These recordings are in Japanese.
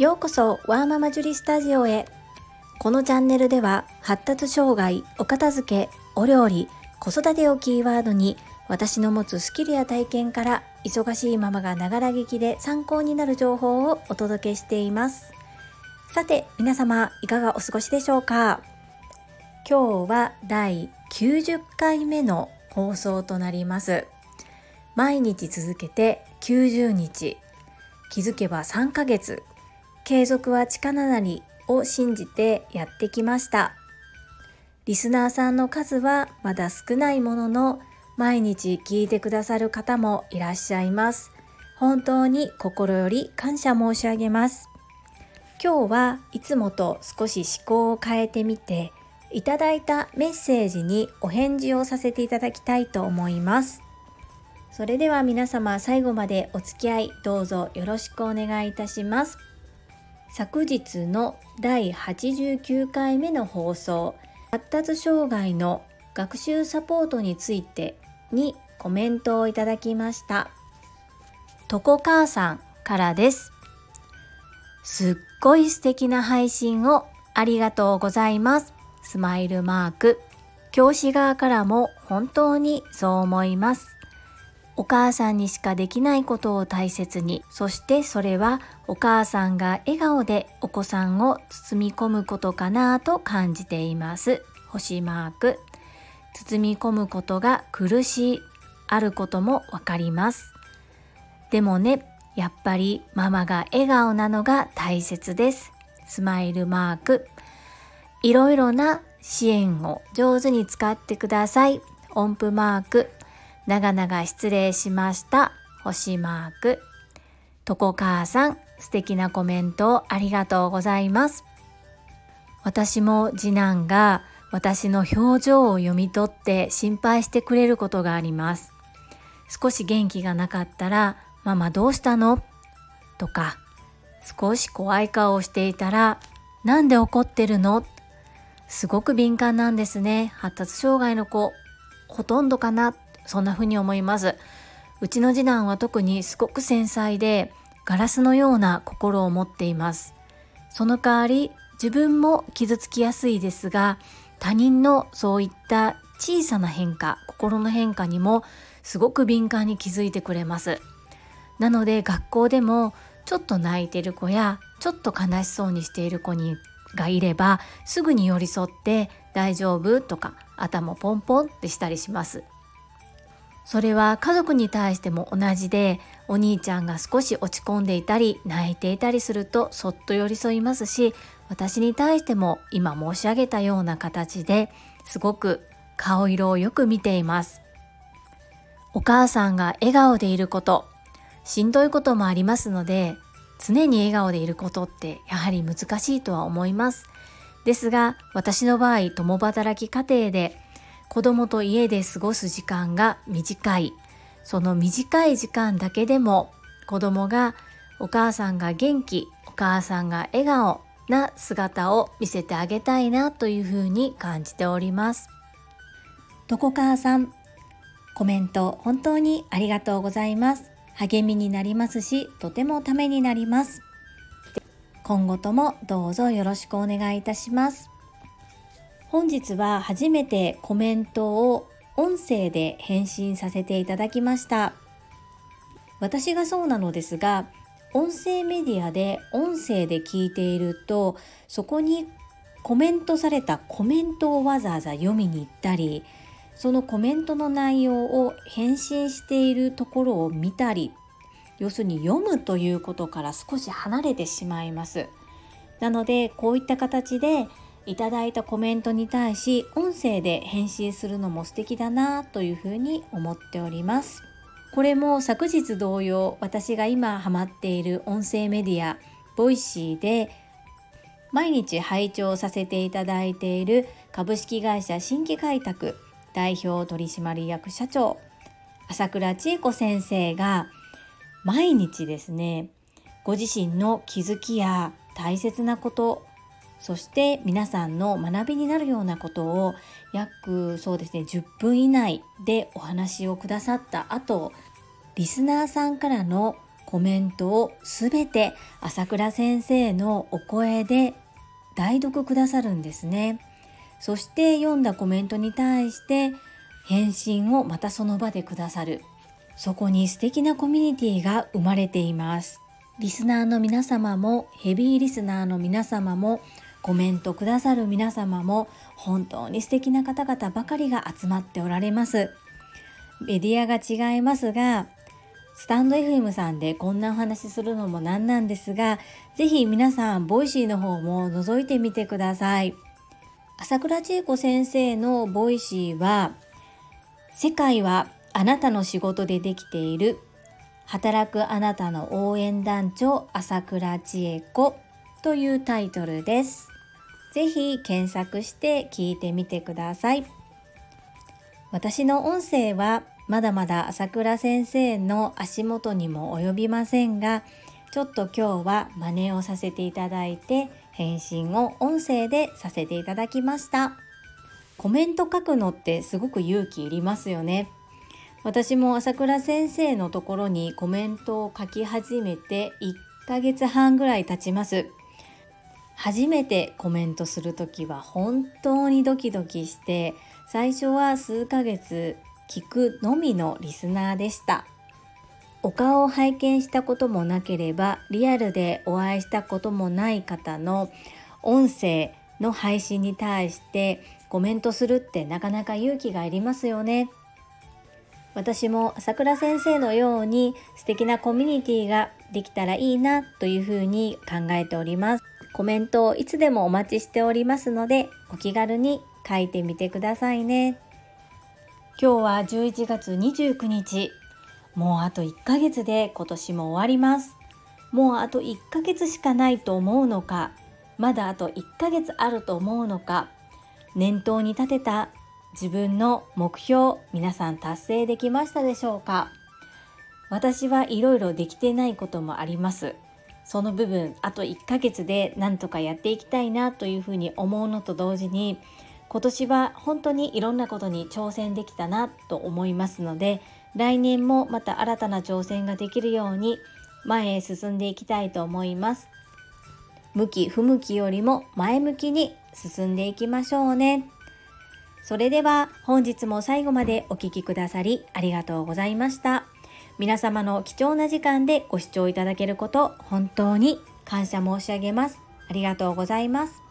ようこそワーママジュリスタジオへ。このチャンネルでは発達障害お片付けお料理子育てをキーワードに私の持つスキルや体験から忙しいママがながら劇で参考になる情報をお届けしています。さて皆様いかがお過ごしでしょうか？今日は第90回目の放送となります。毎日続けて90日。気づけば3ヶ月。継続は力なりを信じてやってきました。リスナーさんの数はまだ少ないものの毎日聞いてくださる方もいらっしゃいます。本当に心より感謝申し上げます。今日はいつもと少し思考を変えてみていただいたメッセージにお返事をさせていただきたいと思います。それでは皆様最後までお付き合いどうぞよろしくお願いいたします。昨日の第89回目の放送発達障害の学習サポートについてにコメントをいただきました。とこ母さんからです。すっごい素敵な配信をありがとうございます。スマイルマーク教師側からも本当にそう思います。お母さんにしかできないことを大切に。そしてそれはお母さんが笑顔でお子さんを包み込むことかなと感じています。星マーク。包み込むことが苦しい。あることもわかります。でもねやっぱりママが笑顔なのが大切です。スマイルマーク。いろいろな支援を上手に使ってください。音符マーク。長々失礼しました。星マーク。とこ母さん、素敵なコメントをありがとうございます。私も次男が私の表情を読み取って心配してくれることがあります。少し元気がなかったら、ママどうしたの？とか、少し怖い顔をしていたら、なんで怒ってるの？すごく敏感なんですね。発達障害の子、ほとんどかなそんな風に思います。うちの次男は特にすごく繊細でガラスのような心を持っています。その代わり自分も傷つきやすいですが他人のそういった小さな変化心の変化にもすごく敏感に気づいてくれます。なので学校でもちょっと泣いてる子やちょっと悲しそうにしている子にがいればすぐに寄り添って大丈夫とか頭ポンポンってしたりします。それは家族に対しても同じでお兄ちゃんが少し落ち込んでいたり泣いていたりするとそっと寄り添いますし私に対しても今申し上げたような形ですごく顔色をよく見ています。お母さんが笑顔でいることしんどいこともありますので常に笑顔でいることってやはり難しいとは思います。ですが私の場合共働き家庭で子供と家で過ごす時間が短い。その短い時間だけでも子供がお母さんが元気お母さんが笑顔な姿を見せてあげたいなというふうに感じております。どこ母さんコメント本当にありがとうございます。励みになりますしとてもためになります。今後ともどうぞよろしくお願いいたします。本日は初めてコメントを音声で返信させていただきました。私がそうなのですが音声メディアで音声で聞いているとそこにコメントされたコメントをわざわざ読みに行ったりそのコメントの内容を返信しているところを見たり要するに読むということから少し離れてしまいます。なのでこういった形でいただいたコメントに対し音声で返信するのも素敵だなというふうに思っております。これも昨日同様私が今ハマっている音声メディア Voicy で毎日拝聴させていただいている株式会社新規開拓代表取締役社長朝倉千恵子先生が毎日ですねご自身の気づきや大切なことそして皆さんの学びになるようなことを約そうですね10分以内でお話をくださった後リスナーさんからのコメントをすべて朝倉先生のお声で代読くださるんですね。そして読んだコメントに対して返信をまたその場でくださる。そこに素敵なコミュニティが生まれています。リスナーの皆様もヘビーリスナーの皆様もコメントくださる皆様も本当に素敵な方々ばかりが集まっておられます。メディアが違いますが、スタンド FM さんでこんなお話するのもなんなんですが、ぜひ皆さん、 Voicy の方も覗いてみてください。朝倉千恵子先生の Voicy は、世界はあなたの仕事でできている働くあなたの応援団長朝倉千恵子というタイトルです。ぜひ検索して聞いてみてください。私の音声はまだまだ朝倉先生の足元にも及びませんが、ちょっと今日は真似をさせていただいて、返信を音声でさせていただきました。コメント書くのってすごく勇気いりますよね。私も朝倉先生のところにコメントを書き始めて1ヶ月半ぐらい経ちます。初めてコメントする時は本当にドキドキして最初は数ヶ月聞くのみのリスナーでした。お顔を拝見したこともなければリアルでお会いしたこともない方の音声の配信に対してコメントするってなかなか勇気がいりますよね。私も朝倉先生のように素敵なコミュニティができたらいいなというふうに考えております。コメントをいつでもお待ちしておりますのでお気軽に書いてみてくださいね。今日は11月29日。もうあと1ヶ月で今年も終わります。もうあと1ヶ月しかないと思うのか。まだあと1ヶ月あると思うのか。念頭に立てた自分の目標皆さん達成できましたでしょうか。私はいろいろできてないこともあります。その部分あと1ヶ月でなんとかやっていきたいなというふうに思うのと同時に今年は本当にいろんなことに挑戦できたなと思いますので来年もまた新たな挑戦ができるように前へ進んでいきたいと思います向き不向きよりも前向きに進んでいきましょうねそれでは本日も最後までお聴きくださりありがとうございました。皆様の貴重な時間でご視聴いただけること本当に感謝申し上げます。ありがとうございます。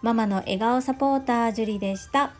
ママの笑顔サポータージュリでした。